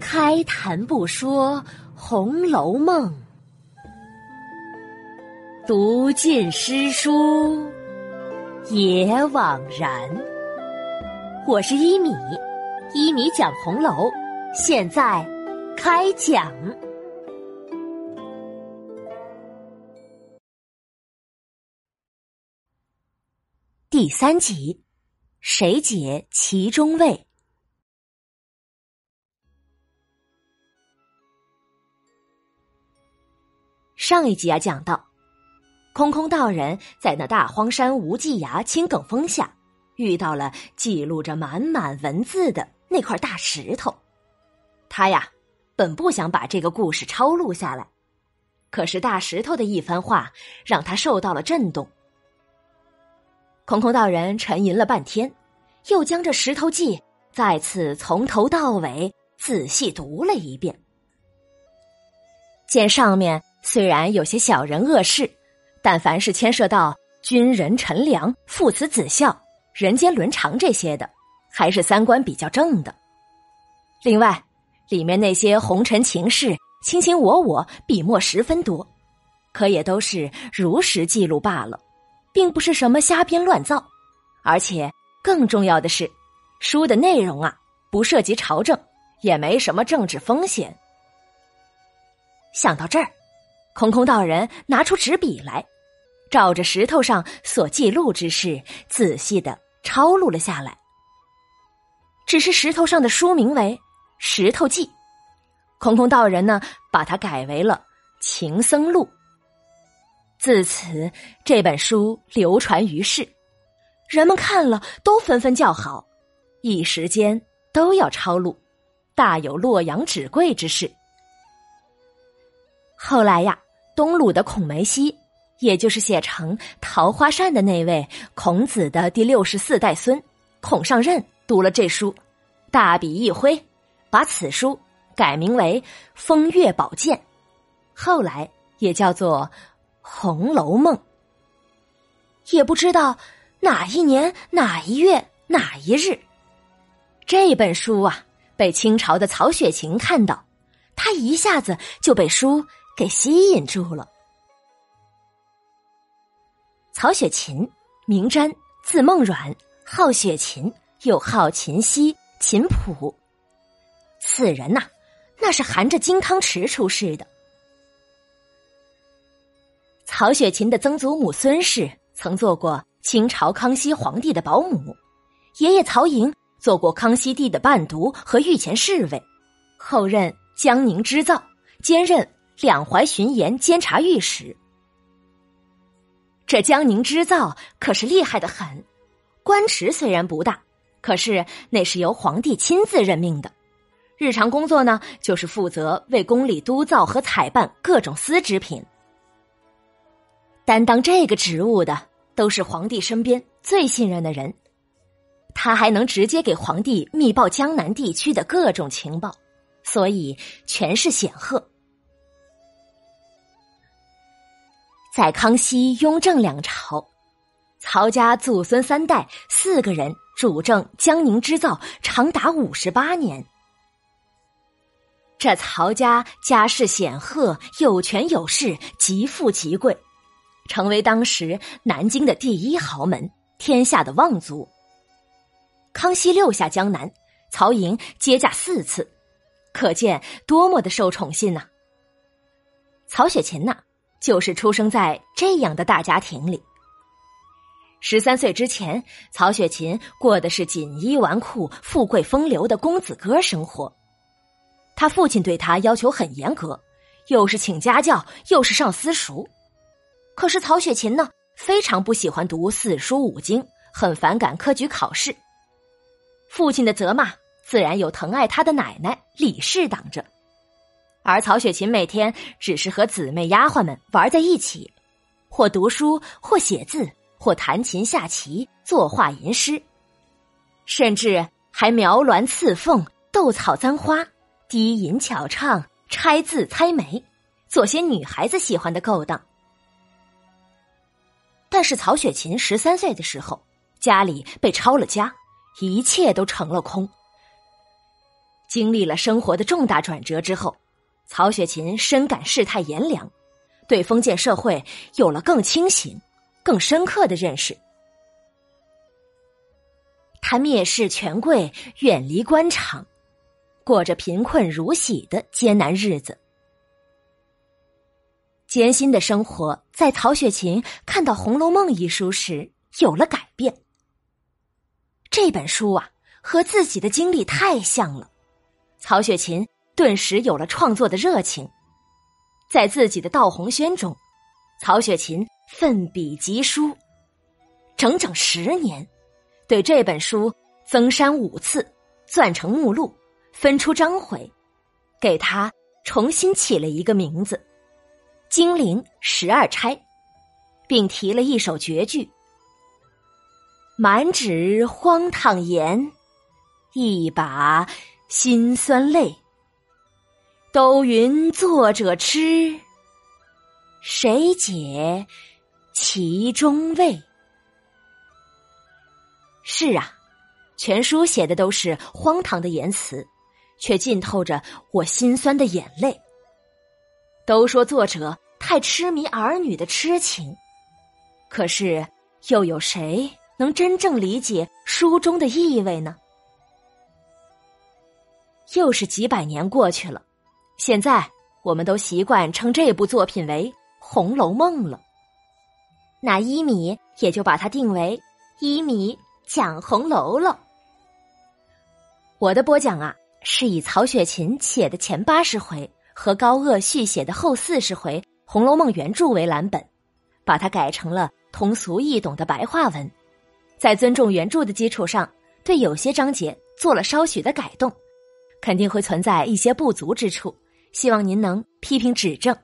开谈不说《红楼梦》，读尽诗书也枉然。我是一米，一米讲红楼，现在开讲。第三集，谁解其中味？上一集啊，讲到空空道人在那大荒山无际崖青埂峰下，遇到了记录着满满文字的那块大石头。他呀，本不想把这个故事抄录下来，可是大石头的一番话让他受到了震动。空空道人沉吟了半天，又将这《石头记》再次从头到尾仔细读了一遍。见上面虽然有些小人恶事，但凡是牵涉到军人臣良、父慈子孝、人间伦常这些的，还是三观比较正的。另外，里面那些红尘情事、卿卿我我，笔墨十分多，可也都是如实记录罢了。并不是什么瞎编乱造，而且更重要的是，书的内容啊不涉及朝政，也没什么政治风险。想到这儿，空空道人拿出纸笔来，照着石头上所记录之事仔细的抄录了下来。只是石头上的书名为《石头记》，空空道人呢把它改为了《情僧录》。自此，这本书流传于世，人们看了都纷纷叫好，一时间都要抄录，大有洛阳纸贵之势。后来呀，东鲁的孔梅溪，也就是写成《桃花扇》的那位孔子的第六十四代孙孔尚任，读了这书，大笔一挥，把此书改名为《风月宝鉴》，后来也叫做。《红楼梦》也不知道哪一年哪一月哪一日，这本书啊，被清朝的曹雪芹看到，他一下子就被书给吸引住了。曹雪芹，名瞻，字梦阮，号雪芹，又号秦溪、秦谱。此人呐，那是含着金汤匙出世的。曹雪芹的曾祖母孙氏曾做过清朝康熙皇帝的保姆，爷爷曹寅做过康熙帝的伴读和御前侍卫，后任江宁织造，兼任两淮巡盐监察御史。这江宁织造可是厉害的很，官职虽然不大，可是那是由皇帝亲自任命的，日常工作呢就是负责为宫里督造和采办各种丝织品。担当这个职务的都是皇帝身边最信任的人，他还能直接给皇帝密报江南地区的各种情报，所以权势显赫。在康熙、雍正两朝，曹家祖孙三代四个人主政江宁织造长达五十八年。这曹家家世显赫，有权有势，极富极贵。成为当时南京的第一豪门，天下的望族。康熙六下江南，曹寅接驾四次，可见多么的受宠信呐！曹雪芹呐，就是出生在这样的大家庭里。十三岁之前，曹雪芹过的是锦衣纨绔、富贵风流的公子哥生活。他父亲对他要求很严格，又是请家教，又是上私塾。可是曹雪芹呢，非常不喜欢读四书五经，很反感科举考试。父亲的责骂，自然有疼爱他的奶奶李氏挡着。而曹雪芹每天只是和姊妹丫鬟们玩在一起，或读书，或写字，或弹琴下棋，作画吟诗，甚至还描鸾刺凤、斗草簪花、低吟巧唱、拆字猜眉，做些女孩子喜欢的勾当。但是曹雪芹十三岁的时候，家里被抄了家，一切都成了空。经历了生活的重大转折之后，曹雪芹深感世态炎凉，对封建社会有了更清醒、更深刻的认识。他蔑视权贵，远离官场，过着贫困如洗的艰难日子。艰辛的生活在曹雪芹看到《红楼梦》一书时有了改变。这本书啊，和自己的经历太像了，曹雪芹顿时有了创作的热情。在自己的《悼红轩》中，曹雪芹奋笔疾书，整整十年。对这本书增删五次，撰成目录，分出章回，给他重新起了一个名字《金陵十二钗》，并提了一首绝句：“满纸荒唐言，一把辛酸泪。都云作者痴，谁解其中味？”是啊，全书写的都是荒唐的言辞，却浸透着我心酸的眼泪。都说作者太痴迷儿女的痴情，可是又有谁能真正理解书中的意味呢？又是几百年过去了，现在我们都习惯称这部作品为《红楼梦》了。那一米也就把它定为一米。讲红楼了。我的播讲啊，是以曹雪芹写的前八十回和高鹗续写的后四十回《红楼梦》原著为蓝本，把它改成了通俗易懂的白话文，在尊重原著的基础上，对有些章节做了稍许的改动，肯定会存在一些不足之处，希望您能批评指正。